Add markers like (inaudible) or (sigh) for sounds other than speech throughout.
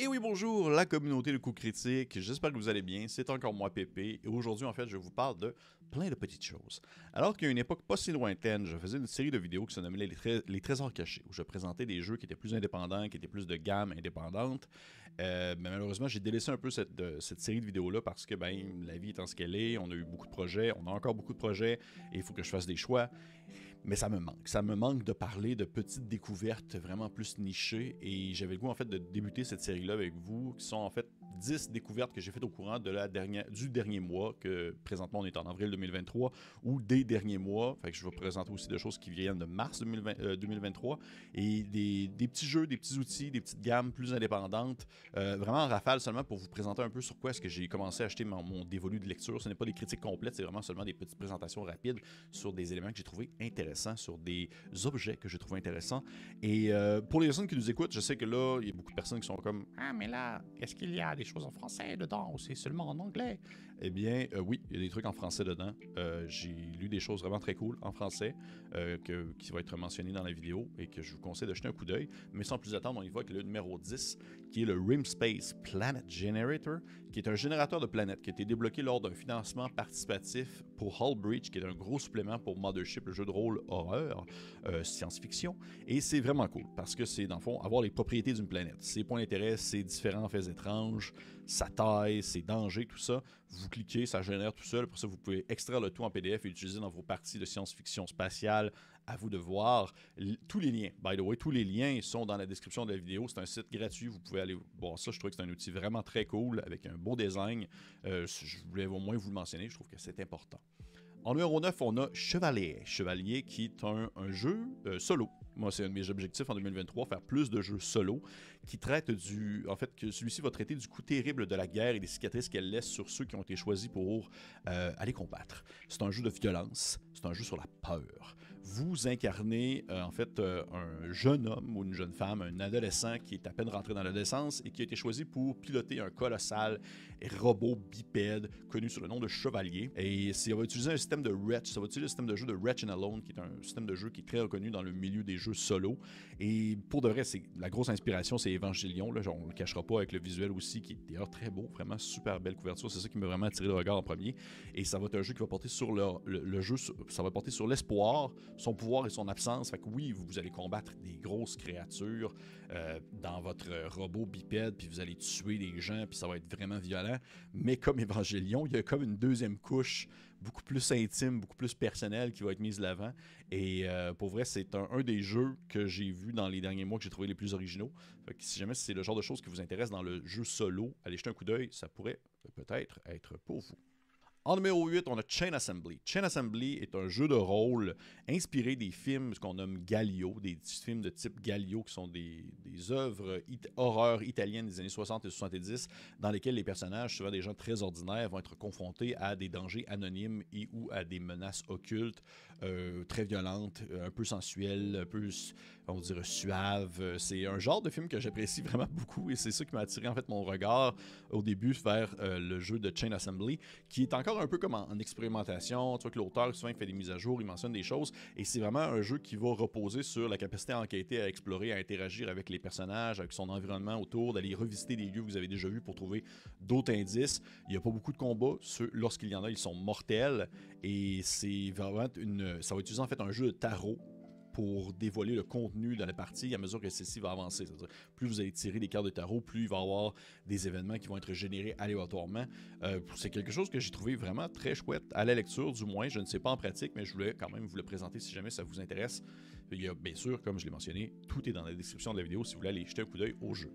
Et oui, bonjour, la communauté de coups critiques. J'espère que vous allez bien. C'est encore moi, Pépé. Et aujourd'hui, en fait, je vous parle de plein de petites choses. Alors qu'à une époque pas si lointaine, je faisais une série de vidéos qui se nommait les, Trésors cachés, où je présentais des jeux qui étaient plus indépendants, qui étaient plus de gamme indépendante. Euh, mais malheureusement, j'ai délaissé un peu cette, cette série de vidéos-là parce que ben, la vie étant ce qu'elle est, on a eu beaucoup de projets, on a encore beaucoup de projets, et il faut que je fasse des choix. Mais ça me manque. Ça me manque de parler de petites découvertes vraiment plus nichées. Et j'avais le goût, en fait, de débuter cette série-là avec vous, qui sont en fait 10 découvertes que j'ai faites au courant de la dernière, du dernier mois, que présentement on est en avril 2023, ou des derniers mois. Fait que je vais présenter aussi des choses qui viennent de mars 2023. Euh, et des, des, petits jeux, des petits outils, des petites gammes plus indépendantes. Euh, vraiment en rafale seulement pour vous présenter un peu sur quoi est-ce que j'ai commencé à acheter mon, mon, dévolu de lecture. Ce n'est pas des critiques complètes, c'est vraiment seulement des petites présentations rapides sur des éléments que j'ai trouvé intéressants, sur des objets que j'ai trouvé intéressants. Et euh, pour les personnes qui nous écoutent, je sais que là, il y a beaucoup de personnes qui sont comme Ah, mais là, est-ce qu'il y a des choses en français dedans ou c'est seulement en anglais? Eh bien, euh, oui, il y a des trucs en français dedans. Euh, j'ai lu des choses vraiment très cool en français euh, qui vont être mentionnées dans la vidéo et que je vous conseille de un coup d'œil. Mais sans plus attendre, on y va avec le numéro 10, qui est le RimSpace Planet Generator, qui est un générateur de planètes qui a été débloqué lors d'un financement participatif pour Hull Breach, qui est un gros supplément pour Mothership, le jeu de rôle horreur, science-fiction. Et c'est vraiment cool parce que c'est, dans le fond, avoir les propriétés d'une planète. Ses points d'intérêt, ses différents faits étranges, sa taille, ses dangers, tout ça. Vous cliquez, ça génère tout seul. Pour ça, vous pouvez extraire le tout en PDF et l'utiliser dans vos parties de science-fiction spatiale. À vous de voir. Tous les liens, by the way, tous les liens sont dans la description de la vidéo. C'est un site gratuit. Vous pouvez aller voir ça. Je trouve que c'est un outil vraiment très cool avec un beau design. Euh, je voulais au moins vous le mentionner. Je trouve que c'est important. En numéro 9, on a Chevalier. Chevalier qui est un, jeu euh, solo. Moi, c'est un de mes objectifs en 2023, faire plus de jeux solo qui traitent du. En fait, que celui-ci va traiter du coup terrible de la guerre et des cicatrices qu'elle laisse sur ceux qui ont été choisis pour euh, aller combattre. C'est un jeu de violence, c'est un jeu sur la peur. Vous incarnez euh, en fait un jeune homme ou une jeune femme, un adolescent qui est à peine rentré dans l'adolescence et qui a été choisi pour piloter un colossal robot bipède connu sous le nom de Chevalier. Et ça va utiliser un système de Wretch, ça va utiliser le système de jeu de Wretch and Alone, qui est un système de jeu qui est très reconnu dans le milieu des jeux solo. Et pour de vrai, c'est la grosse inspiration, c'est Evangelion. Là, on le cachera pas avec le visuel aussi, qui est d'ailleurs très beau, vraiment super belle couverture. C'est ça qui m'a vraiment attiré le regard en premier. Et ça va être un jeu qui va porter sur le, jeu, ça va porter sur l'espoir, son pouvoir et son absence. Fait que oui, vous, allez combattre des grosses créatures euh, dans votre robot bipède, puis vous allez tuer des gens, puis ça va être vraiment violent. Mais comme Evangelion, il y a comme une deuxième couche beaucoup plus intime, beaucoup plus personnelle qui va être mise de l'avant. Et euh, pour vrai, c'est un, des jeux que j'ai vu dans les derniers mois que j'ai trouvé les plus originaux. si jamais c'est le genre de choses qui vous intéresse dans le jeu solo, allez jeter un coup d'œil, ça pourrait peut-être être pour vous. En numéro 8, on a Chain Assembly. Chain Assembly est un jeu de rôle inspiré des films qu'on nomme Galio, des films de type Galio qui sont des, œuvres horreurs italiennes des années 60 et 70 dans lesquelles les personnages, souvent des gens très ordinaires, vont être confrontés à des dangers anonymes et ou à des menaces occultes, euh, très violentes, un peu sensuelles, un peu, on dirait, suaves. C'est un genre de film que j'apprécie vraiment beaucoup et c'est ça qui m'a attiré en fait mon regard au début vers euh, le jeu de Chain Assembly qui est encore un peu comme en, expérimentation. Tu vois que l'auteur, souvent, il fait des mises à jour, il mentionne des choses. Et c'est vraiment un jeu qui va reposer sur la capacité à enquêter, à explorer, à interagir avec les personnages, avec son environnement autour, d'aller revisiter des lieux que vous avez déjà vus pour trouver d'autres indices. Il n'y a pas beaucoup de combats. Lorsqu'il y en a, ils sont mortels. Et c'est vraiment une. Ça va utiliser en fait un jeu de tarot pour dévoiler le contenu de la partie à mesure que celle-ci va avancer. plus vous allez tirer des cartes de tarot, plus il va y avoir des événements qui vont être générés aléatoirement. Euh, c'est quelque chose que j'ai trouvé vraiment très chouette à la lecture, du moins. Je ne sais pas en pratique, mais je voulais quand même vous le présenter si jamais ça vous intéresse. Il y a bien sûr, comme je l'ai mentionné, tout est dans la description de la vidéo si vous voulez aller jeter un coup d'œil au jeu.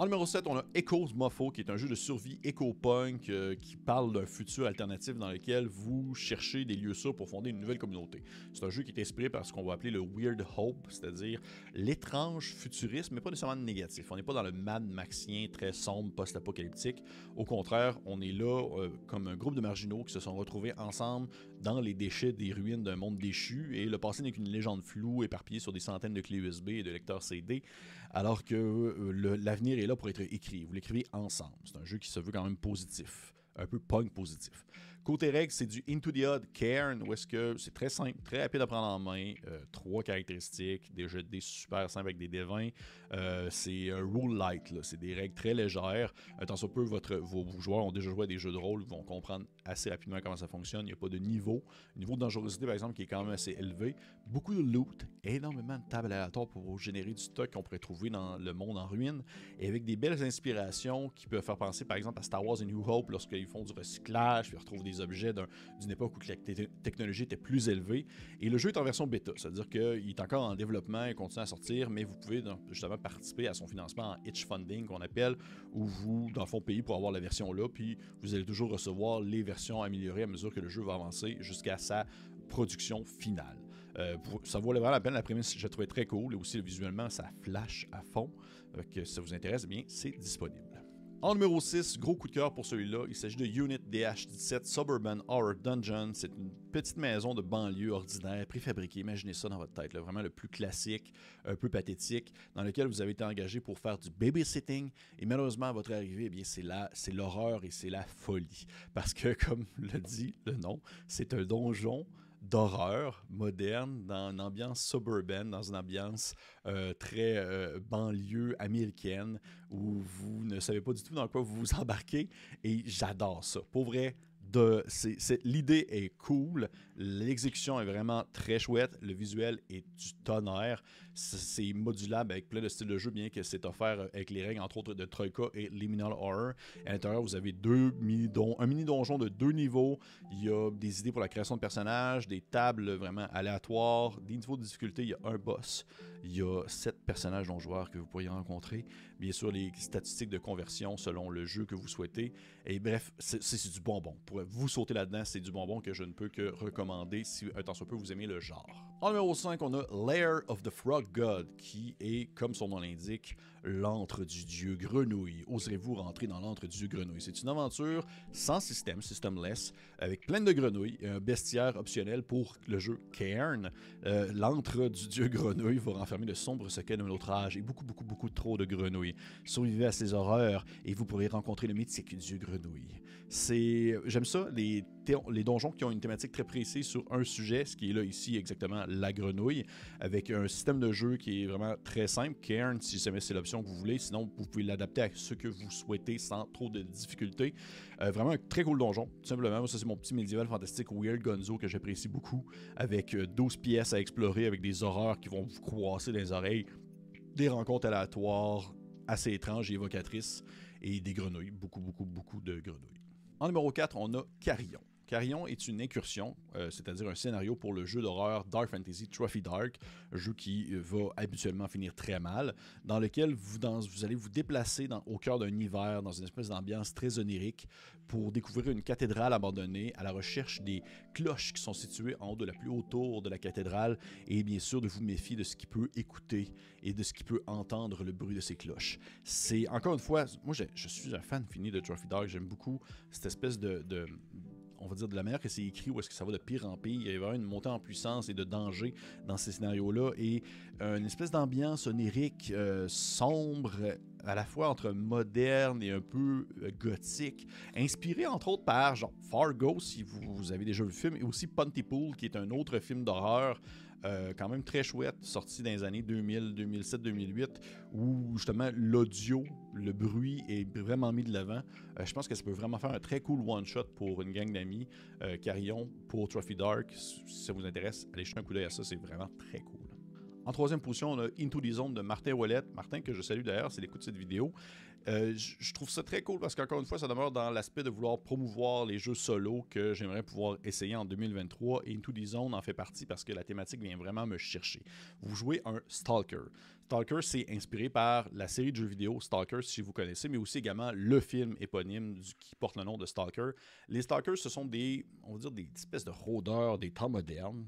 En numéro 7, on a Echoes Mofo, qui est un jeu de survie éco-punk euh, qui parle d'un futur alternatif dans lequel vous cherchez des lieux sûrs pour fonder une nouvelle communauté. C'est un jeu qui est inspiré par ce qu'on va appeler le Weird Hope, c'est-à-dire l'étrange futurisme, mais pas nécessairement négatif. On n'est pas dans le Mad Maxien très sombre, post-apocalyptique. Au contraire, on est là euh, comme un groupe de marginaux qui se sont retrouvés ensemble dans les déchets des ruines d'un monde déchu, et le passé n'est qu'une légende floue éparpillée sur des centaines de clés USB et de lecteurs CD, alors que euh, l'avenir est là pour être écrit. Vous l'écrivez ensemble. C'est un jeu qui se veut quand même positif un peu punk positif. Côté règles, c'est du Into the Odd Cairn, où est-ce que c'est très simple, très rapide à prendre en main. Euh, trois caractéristiques, des jeux de dés super simples avec des 20. Euh, c'est un rule light, c'est des règles très légères. soit peu, votre, vos, joueurs ont déjà joué à des jeux de rôle, vont comprendre assez rapidement comment ça fonctionne. Il n'y a pas de niveau. Niveau de dangerosité, par exemple, qui est quand même assez élevé. Beaucoup de loot, énormément de tables aléatoires pour générer du stock qu'on pourrait trouver dans le monde en ruine, et avec des belles inspirations qui peuvent faire penser, par exemple, à Star Wars et New Hope, lorsqu'ils font du recyclage, puis retrouvent des objets d'une époque où la technologie était plus élevée. Et le jeu est en version bêta, c'est-à-dire qu'il est encore en développement, il continue à sortir, mais vous pouvez justement participer à son financement en itch funding qu'on appelle, où vous, dans le fond, payez pour avoir la version là, puis vous allez toujours recevoir les versions améliorées à mesure que le jeu va avancer jusqu'à sa production finale. Euh, ça vaut vraiment la peine. La prémisse, je la trouvais très cool. Et aussi, visuellement, ça flash à fond. que si ça vous intéresse, eh bien, c'est disponible. En numéro 6, gros coup de cœur pour celui-là, il s'agit de Unit DH17 Suburban Horror Dungeon. C'est une petite maison de banlieue ordinaire, préfabriquée. Imaginez ça dans votre tête, vraiment le plus classique, un peu pathétique, dans lequel vous avez été engagé pour faire du babysitting. Et malheureusement, à votre arrivée, eh bien, c'est là, c'est l'horreur et c'est la folie. Parce que, (laughs) comme le dit le nom, c'est un donjon d'horreur moderne dans une ambiance suburbaine, dans une ambiance euh, très euh, banlieue américaine où vous ne savez pas du tout dans quoi vous vous embarquez et j'adore ça. Pour vrai, l'idée est cool, l'exécution est vraiment très chouette, le visuel est du tonnerre, c'est modulable avec plein de styles de jeu, bien que c'est offert avec les règles entre autres de Troika et Liminal Horror. À l'intérieur, vous avez un mini donjon de deux niveaux. Il y a des idées pour la création de personnages, des tables vraiment aléatoires, des niveaux de difficulté. Il y a un boss. Il y a sept personnages non joueurs que vous pourriez rencontrer. Bien sûr, les statistiques de conversion selon le jeu que vous souhaitez. Et bref, c'est du bonbon. Vous sauter là-dedans, c'est du bonbon que je ne peux que recommander si un temps soit peu vous aimez le genre. En numéro 5, on a Lair of the Frog God, qui est, comme son nom l'indique, l'antre du dieu grenouille. Oserez-vous rentrer dans l'antre du dieu grenouille? C'est une aventure sans système, systemless, avec plein de grenouilles et un bestiaire optionnel pour le jeu Cairn. Euh, l'antre du dieu grenouille va renfermer de sombres secrets d'un autre âge et beaucoup, beaucoup, beaucoup trop de grenouilles. Survivez à ces horreurs et vous pourrez rencontrer le mythique dieu grenouille. C'est, j'aime ça, les, les donjons qui ont une thématique très précise sur un sujet, ce qui est là ici exactement la grenouille, avec un système de jeu qui est vraiment très simple. Cairn, si jamais c'est l'option que vous voulez, sinon vous pouvez l'adapter à ce que vous souhaitez sans trop de difficultés. Euh, vraiment un très cool donjon, tout simplement. ça c'est mon petit médiéval fantastique Weird Gonzo que j'apprécie beaucoup, avec 12 euh, pièces à explorer, avec des horreurs qui vont vous croiser dans les oreilles, des rencontres aléatoires assez étranges et évocatrices, et des grenouilles, beaucoup, beaucoup, beaucoup de grenouilles. En numéro 4, on a Carillon. Carillon est une incursion, euh, c'est-à-dire un scénario pour le jeu d'horreur Dark Fantasy Trophy Dark, jeu qui euh, va habituellement finir très mal, dans lequel vous, allez vous déplacer au cœur d'un hiver, dans une espèce d'ambiance très onirique, pour découvrir une cathédrale abandonnée à la recherche des cloches qui sont situées en haut de la plus haute tour de la cathédrale, et bien sûr de vous méfier de ce qui peut écouter et de ce qui peut entendre le bruit de ces cloches. C'est encore une fois, moi je, suis un fan fini de Trophy Dark, j'aime beaucoup cette espèce de on va dire, de la manière que c'est écrit, où est-ce que ça va de pire en pire. Il y a une montée en puissance et de danger dans ces scénarios-là. Et euh, une espèce d'ambiance onirique, euh, sombre, à la fois entre moderne et un peu euh, gothique, inspiré entre autres par genre Fargo, si vous, vous, avez déjà vu le film, et aussi Pontypool, qui est un autre film d'horreur euh, quand même très chouette, sorti dans les années 2000, 2007, 2008, où justement l'audio, le bruit est vraiment mis de l'avant. Euh, je pense que ça peut vraiment faire un très cool one-shot pour une gang d'amis. Euh, Carillon pour Trophy Dark, si ça vous intéresse, allez jeter un coup d'œil à ça, c'est vraiment très cool. En troisième position, on a Into the Zone de Martin Wallet. Martin, que je salue d'ailleurs, c'est l'écoute de cette vidéo. Euh, je trouve ça très cool parce qu'encore une fois, ça demeure dans l'aspect de vouloir promouvoir les jeux solo que j'aimerais pouvoir essayer en 2023 et Into the Zone en fait partie parce que la thématique vient vraiment me chercher. Vous jouez un Stalker. Stalker, c'est inspiré par la série de jeux vidéo Stalker, si vous connaissez, mais aussi également le film éponyme qui porte le nom de Stalker. Les Stalkers, ce sont des, on va dire, des espèces de rôdeurs des temps modernes,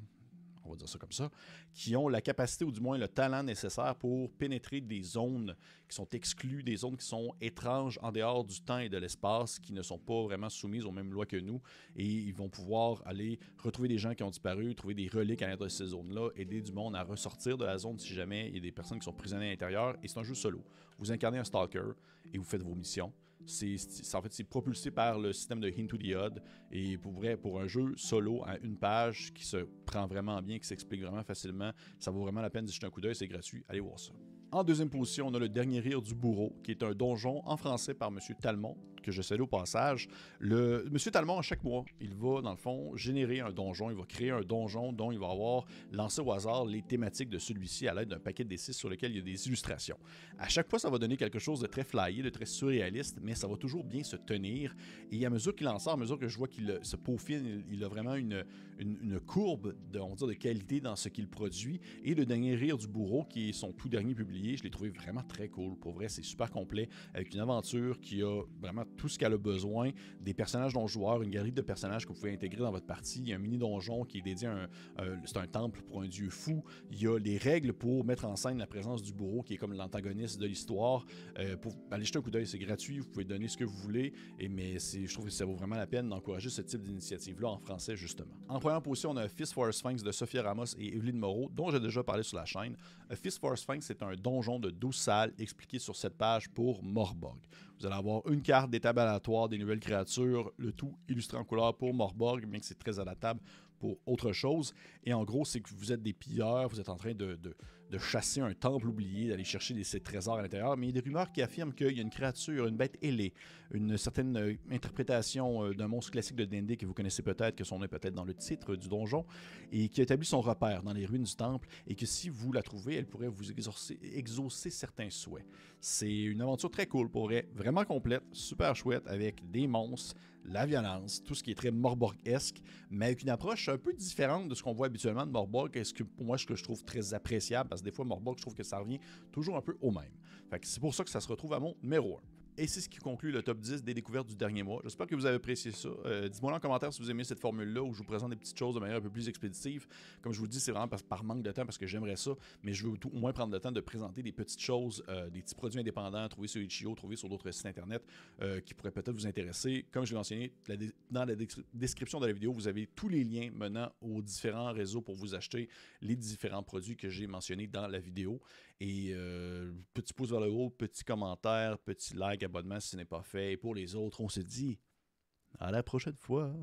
va dire ça comme ça, qui ont la capacité ou du moins le talent nécessaire pour pénétrer des zones qui sont exclues, des zones qui sont étranges en dehors du temps et de l'espace, qui ne sont pas vraiment soumises aux mêmes lois que nous. Et ils vont pouvoir aller retrouver des gens qui ont disparu, trouver des reliques à l'intérieur de ces zones-là, aider du monde à ressortir de la zone si jamais il y a des personnes qui sont prisonnières à l'intérieur. Et c'est un jeu solo. Vous incarnez un stalker et vous faites vos missions C'est, propulsé par le système de Into the Odd. Et pour pour un jeu solo à une page qui se prend vraiment bien, qui s'explique vraiment facilement, ça vaut vraiment la peine d'y jeter un coup d'œil. C'est gratuit. Allez voir ça. En deuxième position, on a le dernier rire du bourreau, qui est un donjon en français par M. Talmont, que je salue au passage. Le M. Talmont, à chaque mois, il va, dans le fond, générer un donjon. Il va créer un donjon dont il va avoir lancé au hasard les thématiques de celui-ci à l'aide d'un paquet de D6 sur lequel il y a des illustrations. À chaque fois, ça va donner quelque chose de très flyé, de très surréaliste, mais ça va toujours bien se tenir. Et à mesure qu'il en sort, à mesure que je vois qu'il se peaufine, il a vraiment une, une, courbe de, on dire, de qualité dans ce qu'il produit. Et le dernier rire du bourreau, qui est son tout dernier publié, je l'ai trouvé vraiment très cool. Pour vrai, c'est super complet, avec une aventure qui a vraiment tout ce qu'elle a besoin, des personnages non joueurs, une galerie de personnages que vous pouvez intégrer dans votre partie. Il y a un mini donjon qui est dédié à un, c'est un temple pour un dieu fou. Il y a les règles pour mettre en scène la présence du bourreau, qui est comme l'antagoniste de l'histoire. Euh, pour un coup d'œil, c'est gratuit, vous pouvez donner ce que vous voulez. Mais je trouve que ça vaut vraiment la peine d'encourager ce type d'initiative-là en français justement. En première position, on a Fist for a Sphinx de Sophia Ramos et Evelyn Moreau, dont j'ai déjà parlé sur la chaîne. A Fist for a Sphinx, c'est un donjon de 12 salles expliqué sur cette page pour Morborg. Vous allez avoir une carte des tables aléatoires, des nouvelles créatures, le tout illustré en couleur pour Morborg, bien que c'est très adaptable pour autre chose. Et en gros, c'est que vous êtes des pilleurs, vous êtes en train de, de, chasser un temple oublié, d'aller chercher des, ces trésors à l'intérieur. Mais il y a des rumeurs qui affirment qu'il y a une créature, une bête ailée, une certaine euh, interprétation euh, d'un monstre classique de D&D que vous connaissez peut-être, que son nom est peut-être dans le titre du donjon, et qui a établi son repère dans les ruines du temple, et que si vous la trouvez, elle pourrait vous exaucer, certains souhaits. C'est une aventure très cool, pour vrai, vraiment complète, super chouette, avec des monstres, la violence, tout ce qui est très Morborg-esque, mais avec une approche un peu différente de ce qu'on voit habituellement de Morborg, et ce que pour moi, ce que je trouve très appréciable, parce des fois, Morborg, je trouve que ça revient toujours un peu au même. c'est pour ça que ça se retrouve à mon numéro 1. Et c'est ce qui conclut le top 10 des découvertes du dernier mois. J'espère que vous avez apprécié ça. Euh, dites-moi en commentaire si vous aimez cette formule-là où je vous présente des petites choses de manière un peu plus expéditive. Comme je vous dis, c'est vraiment par, manque de temps parce que j'aimerais ça, mais je veux au moins prendre le temps de présenter des petites choses, euh, des petits produits indépendants, trouver sur Itch.io, trouver sur d'autres sites internet euh, qui pourraient peut-être vous intéresser. Comme je l'ai mentionné, dans la description de la vidéo, vous avez tous les liens menant aux différents réseaux pour vous acheter les différents produits que j'ai mentionnés dans la vidéo. Et petit pouce vers le haut, petit commentaire, petit like, abonnement si ce n'est pas fait. Pour les autres, on se dit à la prochaine fois.